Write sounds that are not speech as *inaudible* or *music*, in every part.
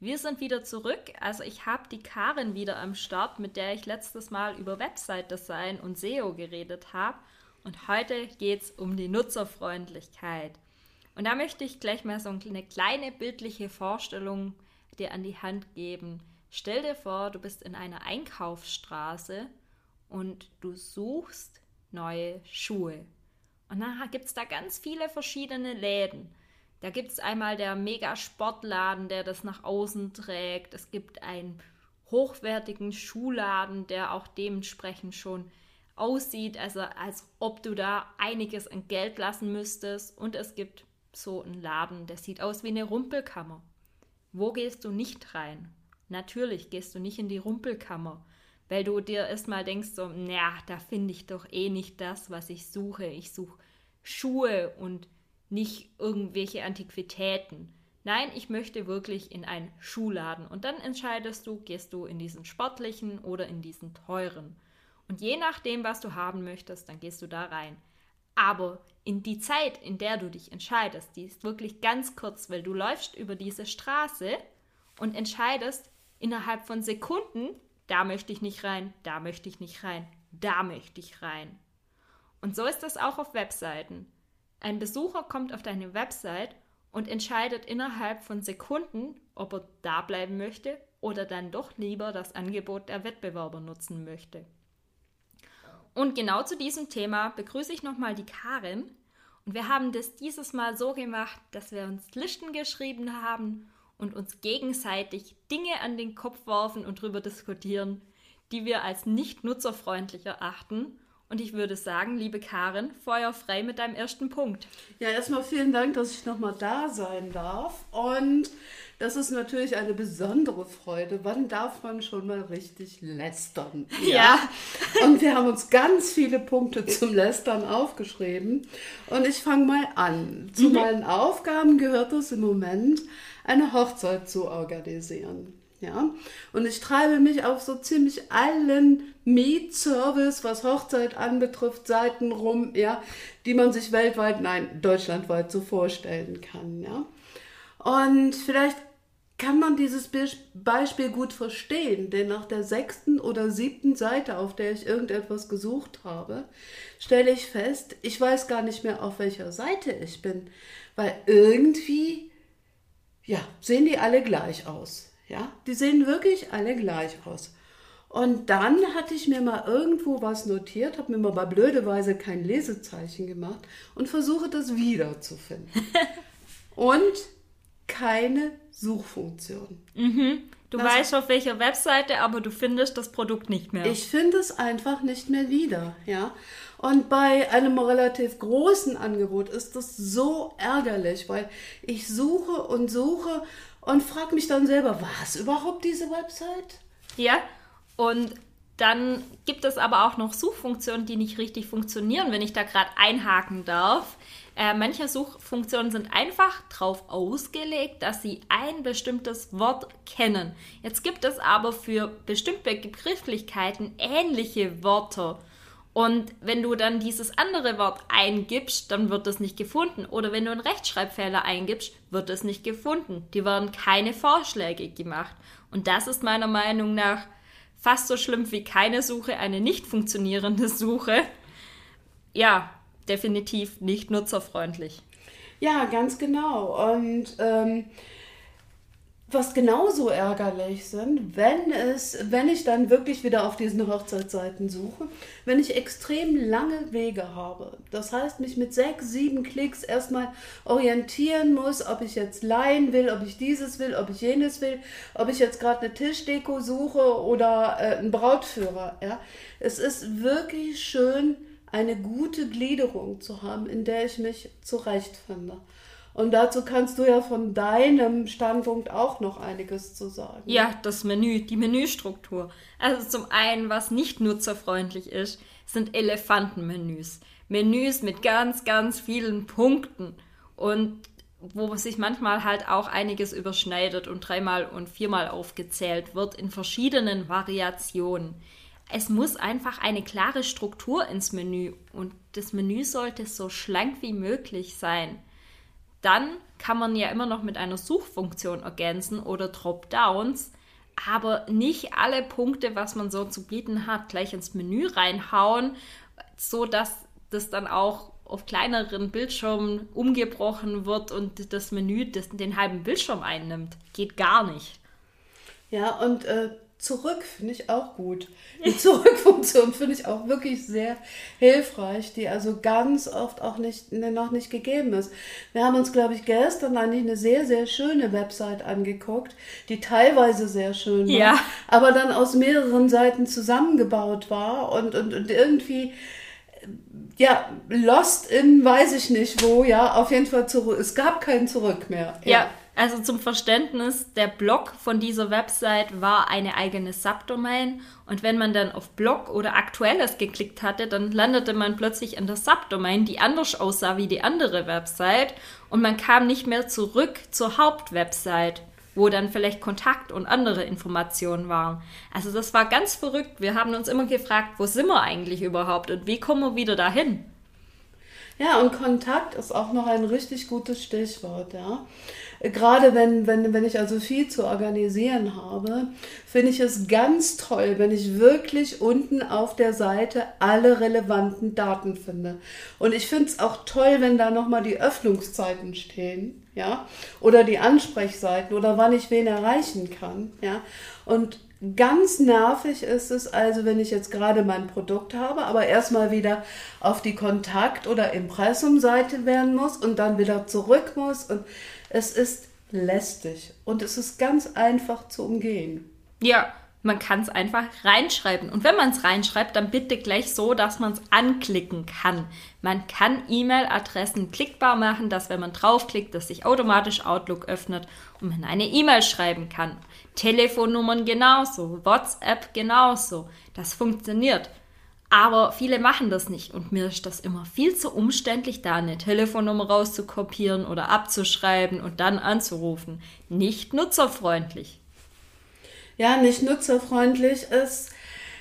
Wir sind wieder zurück. Also ich habe die Karin wieder am Start, mit der ich letztes Mal über Website-Design und SEO geredet habe. Und heute geht es um die Nutzerfreundlichkeit. Und da möchte ich gleich mal so eine kleine bildliche Vorstellung dir an die Hand geben. Stell dir vor, du bist in einer Einkaufsstraße und du suchst neue Schuhe. Und dann gibt es da ganz viele verschiedene Läden. Da gibt es einmal der Mega-Sportladen, der das nach außen trägt. Es gibt einen hochwertigen Schuhladen, der auch dementsprechend schon aussieht, also als ob du da einiges an Geld lassen müsstest. Und es gibt so einen Laden, der sieht aus wie eine Rumpelkammer. Wo gehst du nicht rein? Natürlich gehst du nicht in die Rumpelkammer, weil du dir erstmal denkst, so, naja, da finde ich doch eh nicht das, was ich suche. Ich suche Schuhe und nicht irgendwelche Antiquitäten. Nein, ich möchte wirklich in einen Schuhladen. Und dann entscheidest du, gehst du in diesen sportlichen oder in diesen teuren. Und je nachdem, was du haben möchtest, dann gehst du da rein. Aber in die Zeit, in der du dich entscheidest, die ist wirklich ganz kurz, weil du läufst über diese Straße und entscheidest innerhalb von Sekunden, da möchte ich nicht rein, da möchte ich nicht rein, da möchte ich rein. Und so ist das auch auf Webseiten. Ein Besucher kommt auf deine Website und entscheidet innerhalb von Sekunden, ob er da bleiben möchte oder dann doch lieber das Angebot der Wettbewerber nutzen möchte. Und genau zu diesem Thema begrüße ich nochmal die Karin. Und wir haben das dieses Mal so gemacht, dass wir uns Listen geschrieben haben und uns gegenseitig Dinge an den Kopf werfen und darüber diskutieren, die wir als nicht nutzerfreundlich erachten und ich würde sagen, liebe Karin, Feuer frei mit deinem ersten Punkt. Ja, erstmal vielen Dank, dass ich nochmal da sein darf. Und das ist natürlich eine besondere Freude. Wann darf man schon mal richtig lästern? Ja. ja. Und wir haben uns ganz viele Punkte zum Lästern aufgeschrieben. Und ich fange mal an. Zu mhm. meinen Aufgaben gehört es im Moment, eine Hochzeit zu organisieren. Ja, und ich treibe mich auf so ziemlich allen Mietservice, was Hochzeit anbetrifft, Seiten rum, ja, die man sich weltweit, nein, deutschlandweit so vorstellen kann, ja. Und vielleicht kann man dieses Beispiel gut verstehen, denn nach der sechsten oder siebten Seite, auf der ich irgendetwas gesucht habe, stelle ich fest, ich weiß gar nicht mehr, auf welcher Seite ich bin, weil irgendwie, ja, sehen die alle gleich aus. Ja, die sehen wirklich alle gleich aus. Und dann hatte ich mir mal irgendwo was notiert, habe mir mal bei blödeweise kein Lesezeichen gemacht und versuche das wiederzufinden. *laughs* und keine Suchfunktion. Mhm. Du das weißt auf welcher Webseite, aber du findest das Produkt nicht mehr. Ich finde es einfach nicht mehr wieder, ja. Und bei einem relativ großen Angebot ist das so ärgerlich, weil ich suche und suche und frage mich dann selber, war es überhaupt diese Website? Ja, und dann gibt es aber auch noch Suchfunktionen, die nicht richtig funktionieren, wenn ich da gerade einhaken darf. Äh, manche Suchfunktionen sind einfach darauf ausgelegt, dass sie ein bestimmtes Wort kennen. Jetzt gibt es aber für bestimmte Begrifflichkeiten ähnliche Wörter. Und wenn du dann dieses andere Wort eingibst, dann wird es nicht gefunden. Oder wenn du einen Rechtschreibfehler eingibst, wird es nicht gefunden. Die werden keine Vorschläge gemacht. Und das ist meiner Meinung nach fast so schlimm wie keine Suche, eine nicht funktionierende *laughs* Suche. Ja, definitiv nicht nutzerfreundlich. Ja, ganz genau. Und ähm, was genauso ärgerlich sind, wenn es, wenn ich dann wirklich wieder auf diesen Hochzeitsseiten suche, wenn ich extrem lange Wege habe. Das heißt, mich mit sechs, sieben Klicks erstmal orientieren muss, ob ich jetzt leihen will, ob ich dieses will, ob ich jenes will, ob ich jetzt gerade eine Tischdeko suche oder äh, einen Brautführer. Ja. Es ist wirklich schön, eine gute Gliederung zu haben, in der ich mich zurechtfinde. Und dazu kannst du ja von deinem Standpunkt auch noch einiges zu sagen. Ja, das Menü, die Menüstruktur. Also zum einen, was nicht nutzerfreundlich ist, sind Elefantenmenüs. Menüs mit ganz, ganz vielen Punkten und wo sich manchmal halt auch einiges überschneidet und dreimal und viermal aufgezählt wird in verschiedenen Variationen. Es muss einfach eine klare Struktur ins Menü und das Menü sollte so schlank wie möglich sein. Dann kann man ja immer noch mit einer Suchfunktion ergänzen oder Dropdowns, aber nicht alle Punkte, was man so zu bieten hat, gleich ins Menü reinhauen, so dass das dann auch auf kleineren Bildschirmen umgebrochen wird und das Menü das, den halben Bildschirm einnimmt. Geht gar nicht. Ja, und äh, Zurück finde ich auch gut. Die Zurückfunktion finde ich auch wirklich sehr hilfreich, die also ganz oft auch nicht, ne, noch nicht gegeben ist. Wir haben uns, glaube ich, gestern eigentlich eine sehr, sehr schöne Website angeguckt, die teilweise sehr schön war, ja. aber dann aus mehreren Seiten zusammengebaut war und, und, und irgendwie ja, lost in weiß ich nicht wo, ja, auf jeden Fall zurück. Es gab kein Zurück mehr. Ja. ja. Also zum Verständnis, der Blog von dieser Website war eine eigene Subdomain und wenn man dann auf Blog oder Aktuelles geklickt hatte, dann landete man plötzlich in der Subdomain, die anders aussah wie die andere Website und man kam nicht mehr zurück zur Hauptwebsite, wo dann vielleicht Kontakt und andere Informationen waren. Also das war ganz verrückt. Wir haben uns immer gefragt, wo sind wir eigentlich überhaupt und wie kommen wir wieder dahin? Ja, und Kontakt ist auch noch ein richtig gutes Stichwort, ja. Gerade wenn, wenn, wenn ich also viel zu organisieren habe, finde ich es ganz toll, wenn ich wirklich unten auf der Seite alle relevanten Daten finde. Und ich finde es auch toll, wenn da nochmal die Öffnungszeiten stehen, ja, oder die Ansprechseiten oder wann ich wen erreichen kann, ja. Und Ganz nervig ist es also, wenn ich jetzt gerade mein Produkt habe, aber erstmal wieder auf die Kontakt- oder Impressumseite werden muss und dann wieder zurück muss. Und es ist lästig und es ist ganz einfach zu umgehen. Ja, man kann es einfach reinschreiben. Und wenn man es reinschreibt, dann bitte gleich so, dass man es anklicken kann. Man kann E-Mail-Adressen klickbar machen, dass wenn man draufklickt, dass sich automatisch Outlook öffnet und man eine E-Mail schreiben kann. Telefonnummern genauso, WhatsApp genauso. Das funktioniert. Aber viele machen das nicht und mir ist das immer viel zu umständlich, da eine Telefonnummer rauszukopieren oder abzuschreiben und dann anzurufen. Nicht nutzerfreundlich. Ja, nicht nutzerfreundlich ist,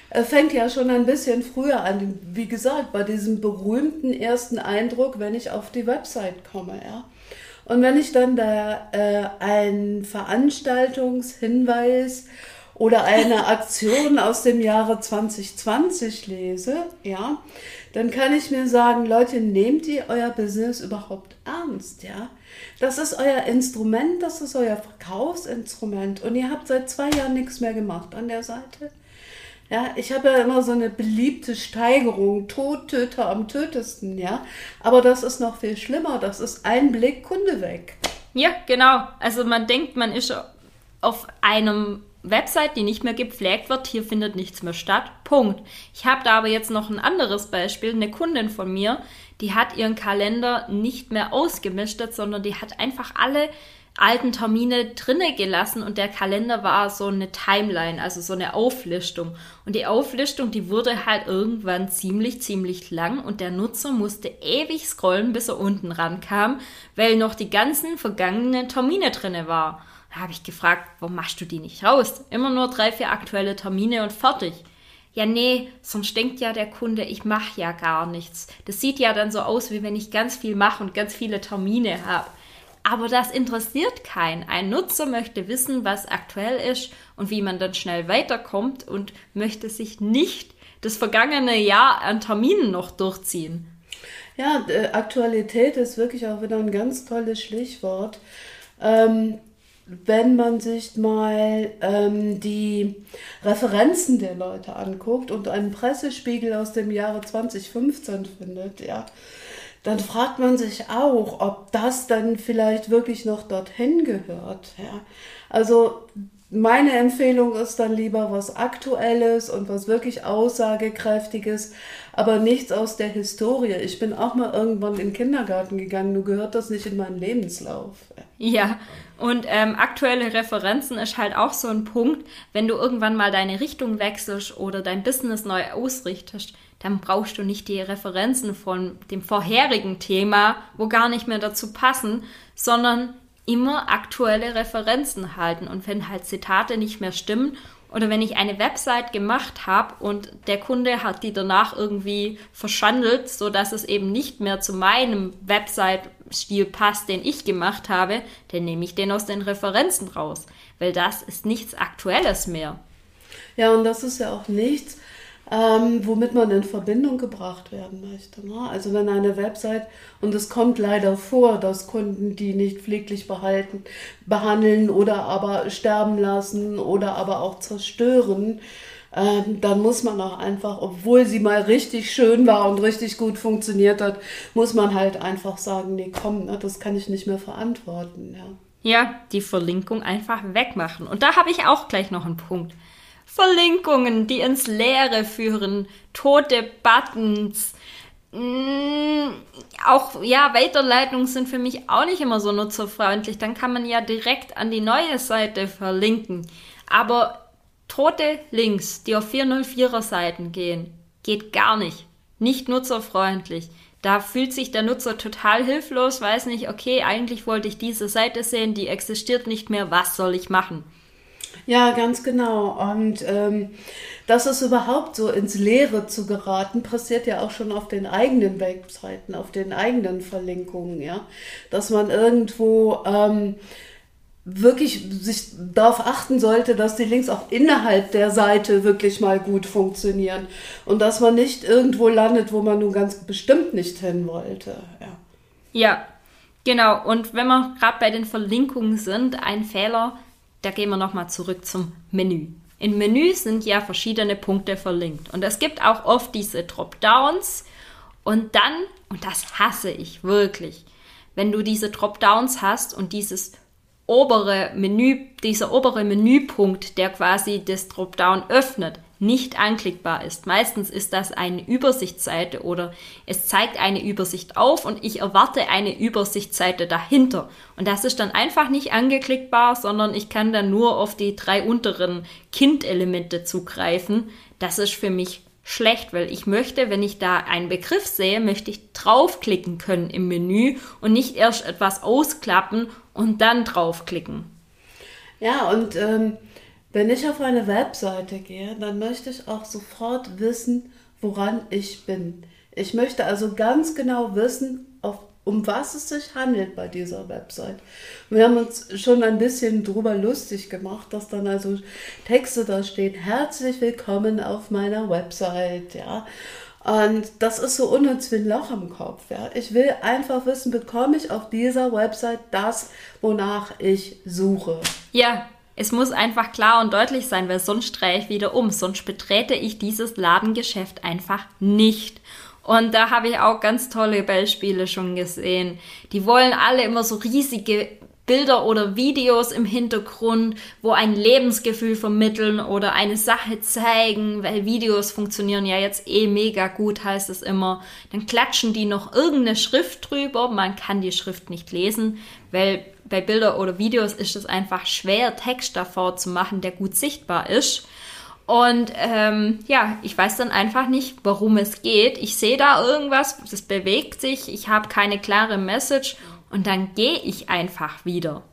äh, fängt ja schon ein bisschen früher an. Wie gesagt, bei diesem berühmten ersten Eindruck, wenn ich auf die Website komme, ja. Und wenn ich dann da äh, einen Veranstaltungshinweis oder eine *laughs* Aktion aus dem Jahre 2020 lese, ja, dann kann ich mir sagen, Leute, nehmt ihr euer Business überhaupt ernst, ja? Das ist euer Instrument, das ist euer Verkaufsinstrument und ihr habt seit zwei Jahren nichts mehr gemacht an der Seite. Ja, ich habe ja immer so eine beliebte Steigerung, Todtöter am tötesten, ja. Aber das ist noch viel schlimmer, das ist ein Blick Kunde weg. Ja, genau. Also man denkt, man ist auf einem Website, die nicht mehr gepflegt wird, hier findet nichts mehr statt. Punkt. Ich habe da aber jetzt noch ein anderes Beispiel. Eine Kundin von mir, die hat ihren Kalender nicht mehr ausgemistet, sondern die hat einfach alle alten Termine drinne gelassen und der Kalender war so eine Timeline, also so eine Auflistung. Und die Auflistung, die wurde halt irgendwann ziemlich, ziemlich lang und der Nutzer musste ewig scrollen, bis er unten rankam, weil noch die ganzen vergangenen Termine drinne war. Da habe ich gefragt, warum machst du die nicht raus? Immer nur drei, vier aktuelle Termine und fertig. Ja, nee, sonst denkt ja der Kunde, ich mache ja gar nichts. Das sieht ja dann so aus, wie wenn ich ganz viel mache und ganz viele Termine habe. Aber das interessiert keinen. Ein Nutzer möchte wissen, was aktuell ist und wie man dann schnell weiterkommt und möchte sich nicht das vergangene Jahr an Terminen noch durchziehen. Ja, Aktualität ist wirklich auch wieder ein ganz tolles Stichwort. Ähm, wenn man sich mal ähm, die Referenzen der Leute anguckt und einen Pressespiegel aus dem Jahre 2015 findet, ja, dann fragt man sich auch, ob das dann vielleicht wirklich noch dorthin gehört. Ja. Also meine Empfehlung ist dann lieber was Aktuelles und was wirklich Aussagekräftiges, aber nichts aus der Historie. Ich bin auch mal irgendwann in den Kindergarten gegangen, nur gehört das nicht in meinen Lebenslauf. Ja, und ähm, aktuelle Referenzen ist halt auch so ein Punkt, wenn du irgendwann mal deine Richtung wechselst oder dein Business neu ausrichtest, dann brauchst du nicht die Referenzen von dem vorherigen Thema, wo gar nicht mehr dazu passen, sondern immer aktuelle Referenzen halten. Und wenn halt Zitate nicht mehr stimmen oder wenn ich eine Website gemacht habe und der Kunde hat die danach irgendwie verschandelt, so dass es eben nicht mehr zu meinem Website-Stil passt, den ich gemacht habe, dann nehme ich den aus den Referenzen raus, weil das ist nichts Aktuelles mehr. Ja, und das ist ja auch nichts, ähm, womit man in Verbindung gebracht werden möchte. Ne? Also wenn eine Website, und es kommt leider vor, dass Kunden die nicht pfleglich behalten, behandeln oder aber sterben lassen oder aber auch zerstören, ähm, dann muss man auch einfach, obwohl sie mal richtig schön war und richtig gut funktioniert hat, muss man halt einfach sagen, nee, komm, ne, das kann ich nicht mehr verantworten. Ja. Ja, die Verlinkung einfach wegmachen. Und da habe ich auch gleich noch einen Punkt. Verlinkungen, die ins Leere führen, tote Buttons. Mm, auch ja, Weiterleitungen sind für mich auch nicht immer so nutzerfreundlich. Dann kann man ja direkt an die neue Seite verlinken. Aber tote Links, die auf 404er Seiten gehen, geht gar nicht. Nicht nutzerfreundlich. Da fühlt sich der Nutzer total hilflos, weiß nicht, okay, eigentlich wollte ich diese Seite sehen, die existiert nicht mehr, was soll ich machen? Ja, ganz genau. Und ähm, das ist überhaupt so ins Leere zu geraten, passiert ja auch schon auf den eigenen Webseiten, auf den eigenen Verlinkungen, ja. Dass man irgendwo ähm, wirklich sich darauf achten sollte, dass die Links auch innerhalb der Seite wirklich mal gut funktionieren und dass man nicht irgendwo landet, wo man nun ganz bestimmt nicht hin wollte. Ja, ja genau. Und wenn wir gerade bei den Verlinkungen sind, ein Fehler, da gehen wir nochmal zurück zum Menü. In Menü sind ja verschiedene Punkte verlinkt und es gibt auch oft diese Dropdowns und dann, und das hasse ich wirklich, wenn du diese Dropdowns hast und dieses obere Menü, dieser obere Menüpunkt, der quasi das Dropdown öffnet, nicht anklickbar ist. Meistens ist das eine Übersichtsseite oder es zeigt eine Übersicht auf und ich erwarte eine Übersichtsseite dahinter. Und das ist dann einfach nicht angeklickbar, sondern ich kann dann nur auf die drei unteren Kind-Elemente zugreifen. Das ist für mich schlecht, weil ich möchte, wenn ich da einen Begriff sehe, möchte ich draufklicken können im Menü und nicht erst etwas ausklappen und dann draufklicken. Ja, und ähm, wenn ich auf eine Webseite gehe, dann möchte ich auch sofort wissen, woran ich bin. Ich möchte also ganz genau wissen, auf, um was es sich handelt bei dieser Website. Wir haben uns schon ein bisschen drüber lustig gemacht, dass dann also Texte da stehen, herzlich willkommen auf meiner Website, ja. Und das ist so unnütz wie ein Loch im Kopf. Ja. Ich will einfach wissen, bekomme ich auf dieser Website das, wonach ich suche. Ja, es muss einfach klar und deutlich sein, weil sonst drehe ich wieder um, sonst betrete ich dieses Ladengeschäft einfach nicht. Und da habe ich auch ganz tolle Beispiele schon gesehen. Die wollen alle immer so riesige Bilder oder Videos im Hintergrund, wo ein Lebensgefühl vermitteln oder eine Sache zeigen, weil Videos funktionieren ja jetzt eh mega gut, heißt es immer. Dann klatschen die noch irgendeine Schrift drüber. Man kann die Schrift nicht lesen, weil bei Bilder oder Videos ist es einfach schwer, Text davor zu machen, der gut sichtbar ist. Und ähm, ja, ich weiß dann einfach nicht, warum es geht. Ich sehe da irgendwas, das bewegt sich, ich habe keine klare Message und dann gehe ich einfach wieder.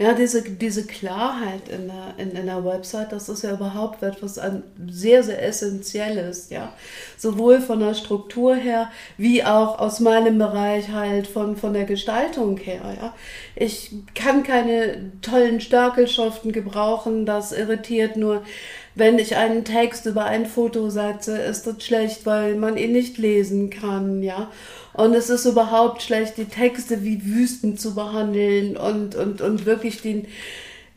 Ja, diese, diese Klarheit in der, in, in der Website, das ist ja überhaupt etwas an sehr, sehr Essentielles, ja. Sowohl von der Struktur her, wie auch aus meinem Bereich halt von, von der Gestaltung her, ja. Ich kann keine tollen Störkelschriften gebrauchen, das irritiert nur wenn ich einen Text über ein Foto setze, ist das schlecht, weil man ihn nicht lesen kann, ja. Und es ist überhaupt schlecht, die Texte wie Wüsten zu behandeln und, und, und wirklich den,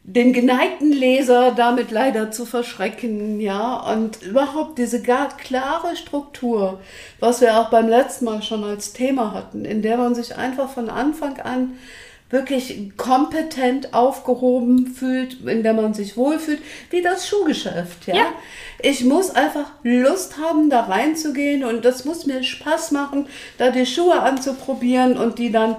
den geneigten Leser damit leider zu verschrecken, ja, und überhaupt diese gar klare Struktur, was wir auch beim letzten Mal schon als Thema hatten, in der man sich einfach von Anfang an wirklich kompetent aufgehoben fühlt, in der man sich wohlfühlt, wie das Schuhgeschäft, ja? ja. Ich muss einfach Lust haben, da reinzugehen und das muss mir Spaß machen, da die Schuhe anzuprobieren und die dann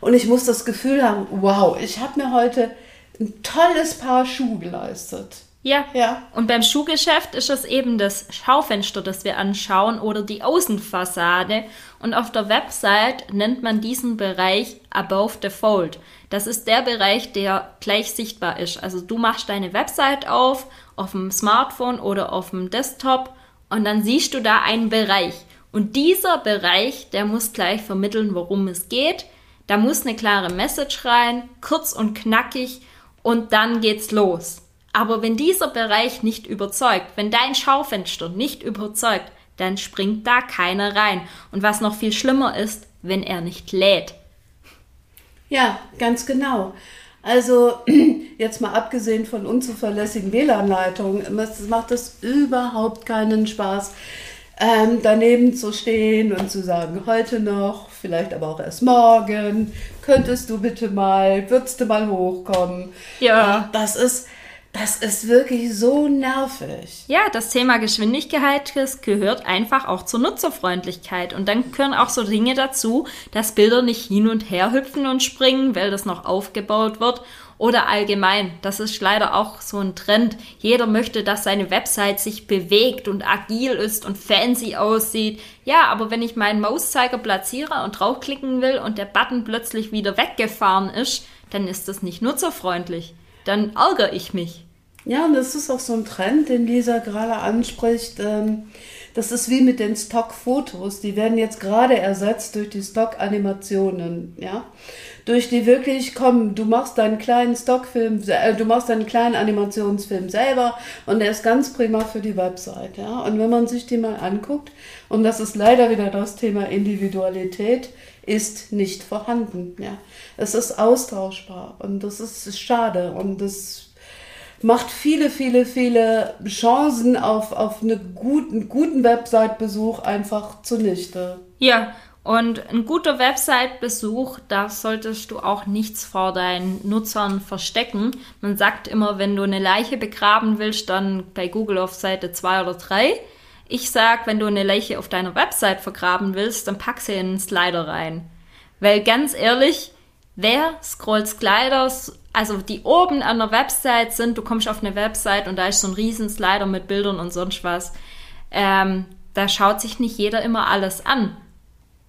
und ich muss das Gefühl haben, wow, ich habe mir heute ein tolles Paar Schuhe geleistet. Ja. ja. Und beim Schuhgeschäft ist es eben das Schaufenster, das wir anschauen oder die Außenfassade. Und auf der Website nennt man diesen Bereich Above the Fold. Das ist der Bereich, der gleich sichtbar ist. Also du machst deine Website auf, auf dem Smartphone oder auf dem Desktop und dann siehst du da einen Bereich. Und dieser Bereich, der muss gleich vermitteln, worum es geht. Da muss eine klare Message rein, kurz und knackig und dann geht's los. Aber wenn dieser Bereich nicht überzeugt, wenn dein Schaufenster nicht überzeugt, dann springt da keiner rein. Und was noch viel schlimmer ist, wenn er nicht lädt. Ja, ganz genau. Also *clears throat* jetzt mal abgesehen von unzuverlässigen WLAN-Leitungen, macht es überhaupt keinen Spaß, ähm, daneben zu stehen und zu sagen, heute noch, vielleicht aber auch erst morgen, könntest du bitte mal, würdest du mal hochkommen. Ja. Das ist, das ist wirklich so nervig. Ja, das Thema Geschwindigkeit gehört einfach auch zur Nutzerfreundlichkeit. Und dann gehören auch so Dinge dazu, dass Bilder nicht hin und her hüpfen und springen, weil das noch aufgebaut wird oder allgemein. Das ist leider auch so ein Trend. Jeder möchte, dass seine Website sich bewegt und agil ist und fancy aussieht. Ja, aber wenn ich meinen Mauszeiger platziere und draufklicken will und der Button plötzlich wieder weggefahren ist, dann ist das nicht nutzerfreundlich. Dann ärgere ich mich. Ja, und das ist auch so ein Trend, den Lisa gerade anspricht. Ähm das ist wie mit den Stockfotos. Die werden jetzt gerade ersetzt durch die Stock-Animationen, ja. Durch die wirklich, komm, du machst deinen kleinen Stockfilm, äh, du machst deinen kleinen Animationsfilm selber und der ist ganz prima für die Website, ja. Und wenn man sich die mal anguckt, und das ist leider wieder das Thema Individualität, ist nicht vorhanden, ja. Es ist austauschbar und das ist schade und das macht viele, viele, viele Chancen auf, auf einen guten, guten Website-Besuch einfach zunichte. Ja, und ein guter Website-Besuch, da solltest du auch nichts vor deinen Nutzern verstecken. Man sagt immer, wenn du eine Leiche begraben willst, dann bei Google auf Seite 2 oder 3. Ich sag, wenn du eine Leiche auf deiner Website vergraben willst, dann pack sie in einen Slider rein. Weil ganz ehrlich, wer scrollt Sliders also die oben an der Website sind, du kommst auf eine Website und da ist so ein riesen Slider mit Bildern und sonst was. Ähm, da schaut sich nicht jeder immer alles an.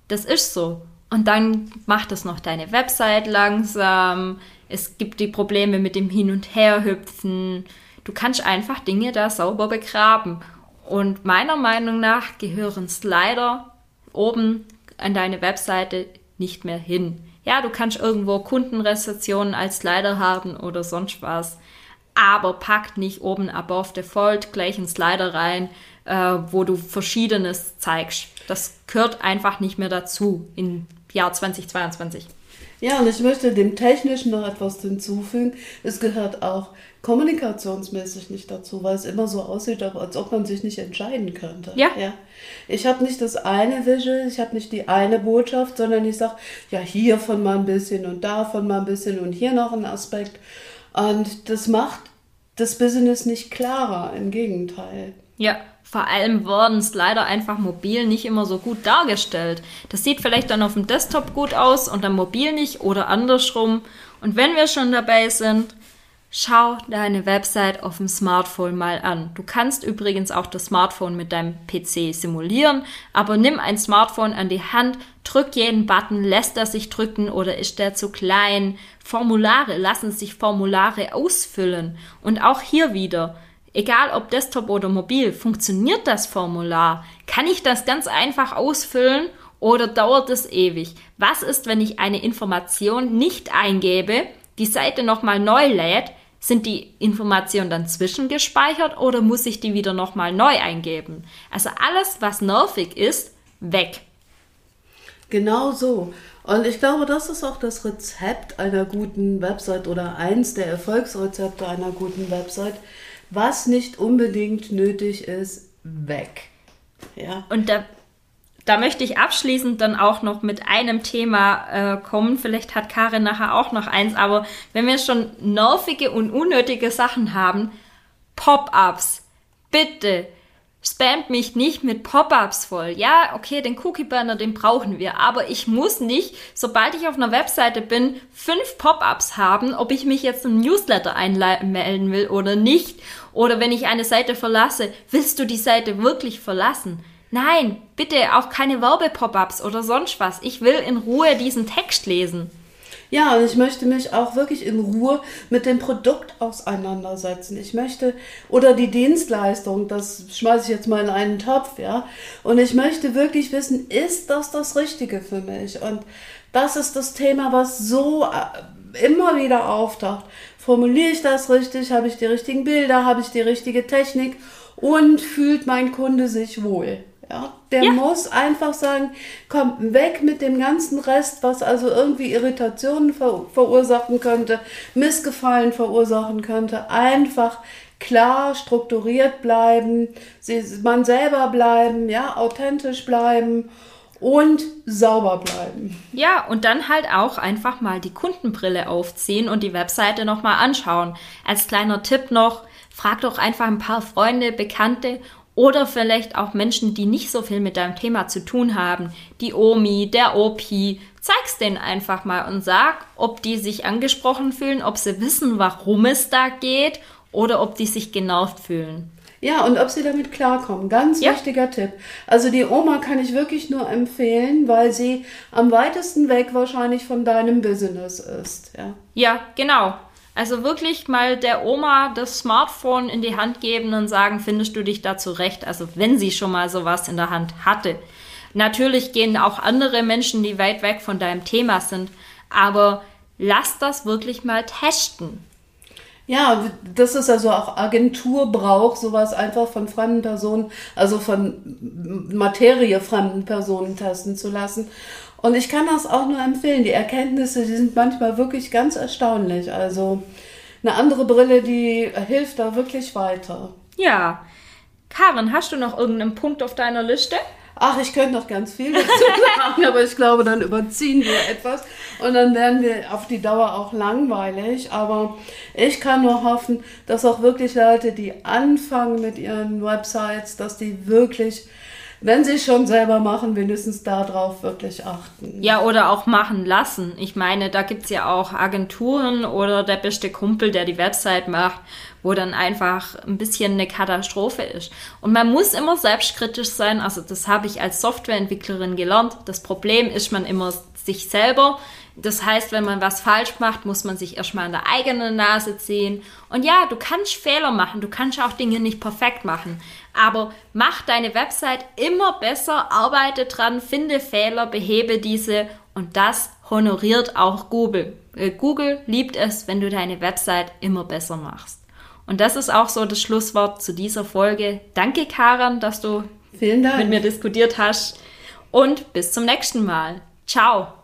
Das ist so. Und dann macht es noch deine Website langsam. Es gibt die Probleme mit dem Hin- und Herhüpfen. Du kannst einfach Dinge da sauber begraben. Und meiner Meinung nach gehören Slider oben an deine Webseite nicht mehr hin ja, du kannst irgendwo Kundenrezensionen als Slider haben oder sonst was. Aber pack nicht oben above default gleich einen Slider rein, äh, wo du Verschiedenes zeigst. Das gehört einfach nicht mehr dazu im Jahr 2022. Ja, und ich möchte dem Technischen noch etwas hinzufügen. Es gehört auch kommunikationsmäßig nicht dazu, weil es immer so aussieht, als ob man sich nicht entscheiden könnte. Ja. ja. Ich habe nicht das eine Visual, ich habe nicht die eine Botschaft, sondern ich sage, ja, hiervon mal ein bisschen und davon mal ein bisschen und hier noch ein Aspekt. Und das macht das Business nicht klarer, im Gegenteil. Ja, vor allem wurden es leider einfach mobil nicht immer so gut dargestellt. Das sieht vielleicht dann auf dem Desktop gut aus und dann mobil nicht oder andersrum. Und wenn wir schon dabei sind, schau deine Website auf dem Smartphone mal an. Du kannst übrigens auch das Smartphone mit deinem PC simulieren, aber nimm ein Smartphone an die Hand, drück jeden Button, lässt er sich drücken oder ist der zu klein? Formulare, lassen sich Formulare ausfüllen. Und auch hier wieder, Egal ob Desktop oder mobil, funktioniert das Formular? Kann ich das ganz einfach ausfüllen oder dauert es ewig? Was ist, wenn ich eine Information nicht eingebe, die Seite nochmal neu lädt, Sind die Informationen dann zwischengespeichert oder muss ich die wieder nochmal neu eingeben? Also alles, was nervig ist, weg. Genau so. Und ich glaube, das ist auch das Rezept einer guten Website oder eins der Erfolgsrezepte einer guten Website. Was nicht unbedingt nötig ist, weg. Ja. Und da, da möchte ich abschließend dann auch noch mit einem Thema äh, kommen. Vielleicht hat Karin nachher auch noch eins, aber wenn wir schon nervige und unnötige Sachen haben, Pop-ups, bitte spamt mich nicht mit Pop-ups voll. Ja, okay, den Cookie-Banner, den brauchen wir, aber ich muss nicht, sobald ich auf einer Webseite bin, fünf Pop-ups haben, ob ich mich jetzt im Newsletter einmelden will oder nicht. Oder wenn ich eine Seite verlasse, willst du die Seite wirklich verlassen? Nein, bitte auch keine Werbe-Pop-ups oder sonst was. Ich will in Ruhe diesen Text lesen. Ja, und ich möchte mich auch wirklich in Ruhe mit dem Produkt auseinandersetzen. Ich möchte, oder die Dienstleistung, das schmeiße ich jetzt mal in einen Topf, ja. Und ich möchte wirklich wissen, ist das das Richtige für mich? Und das ist das Thema, was so äh, immer wieder auftaucht. Formuliere ich das richtig? Habe ich die richtigen Bilder? Habe ich die richtige Technik? Und fühlt mein Kunde sich wohl? Ja, der ja. muss einfach sagen, komm, weg mit dem ganzen Rest, was also irgendwie Irritationen ver verursachen könnte, Missgefallen verursachen könnte. Einfach klar, strukturiert bleiben, man selber bleiben, ja, authentisch bleiben und sauber bleiben. Ja, und dann halt auch einfach mal die Kundenbrille aufziehen und die Webseite nochmal anschauen. Als kleiner Tipp noch, frag doch einfach ein paar Freunde, Bekannte oder vielleicht auch Menschen, die nicht so viel mit deinem Thema zu tun haben. Die Omi, der Opi. Zeig's denen einfach mal und sag, ob die sich angesprochen fühlen, ob sie wissen, warum es da geht oder ob die sich genervt fühlen. Ja, und ob sie damit klarkommen. Ganz ja. wichtiger Tipp. Also die Oma kann ich wirklich nur empfehlen, weil sie am weitesten weg wahrscheinlich von deinem Business ist. Ja, ja genau. Also wirklich mal der Oma das Smartphone in die Hand geben und sagen, findest du dich da zurecht? Also wenn sie schon mal sowas in der Hand hatte. Natürlich gehen auch andere Menschen, die weit weg von deinem Thema sind, aber lass das wirklich mal testen. Ja, das ist also auch Agenturbrauch, sowas einfach von fremden Personen, also von Materie fremden Personen testen zu lassen. Und ich kann das auch nur empfehlen. Die Erkenntnisse, die sind manchmal wirklich ganz erstaunlich. Also eine andere Brille, die hilft da wirklich weiter. Ja. Karin, hast du noch irgendeinen Punkt auf deiner Liste? Ach, ich könnte noch ganz viel dazu *laughs* sagen, aber ich glaube, dann überziehen wir etwas und dann werden wir auf die Dauer auch langweilig. Aber ich kann nur hoffen, dass auch wirklich Leute, die anfangen mit ihren Websites, dass die wirklich wenn sie es schon selber machen, wenigstens darauf wirklich achten. Ja, oder auch machen lassen. Ich meine, da gibt es ja auch Agenturen oder der beste Kumpel, der die Website macht, wo dann einfach ein bisschen eine Katastrophe ist. Und man muss immer selbstkritisch sein. Also das habe ich als Softwareentwicklerin gelernt. Das Problem ist man immer sich selber. Das heißt, wenn man was falsch macht, muss man sich erstmal an der eigenen Nase ziehen. Und ja, du kannst Fehler machen, du kannst auch Dinge nicht perfekt machen. Aber mach deine Website immer besser, arbeite dran, finde Fehler, behebe diese und das honoriert auch Google. Äh, Google liebt es, wenn du deine Website immer besser machst. Und das ist auch so das Schlusswort zu dieser Folge. Danke, Karan, dass du mit mir diskutiert hast. Und bis zum nächsten Mal. Ciao.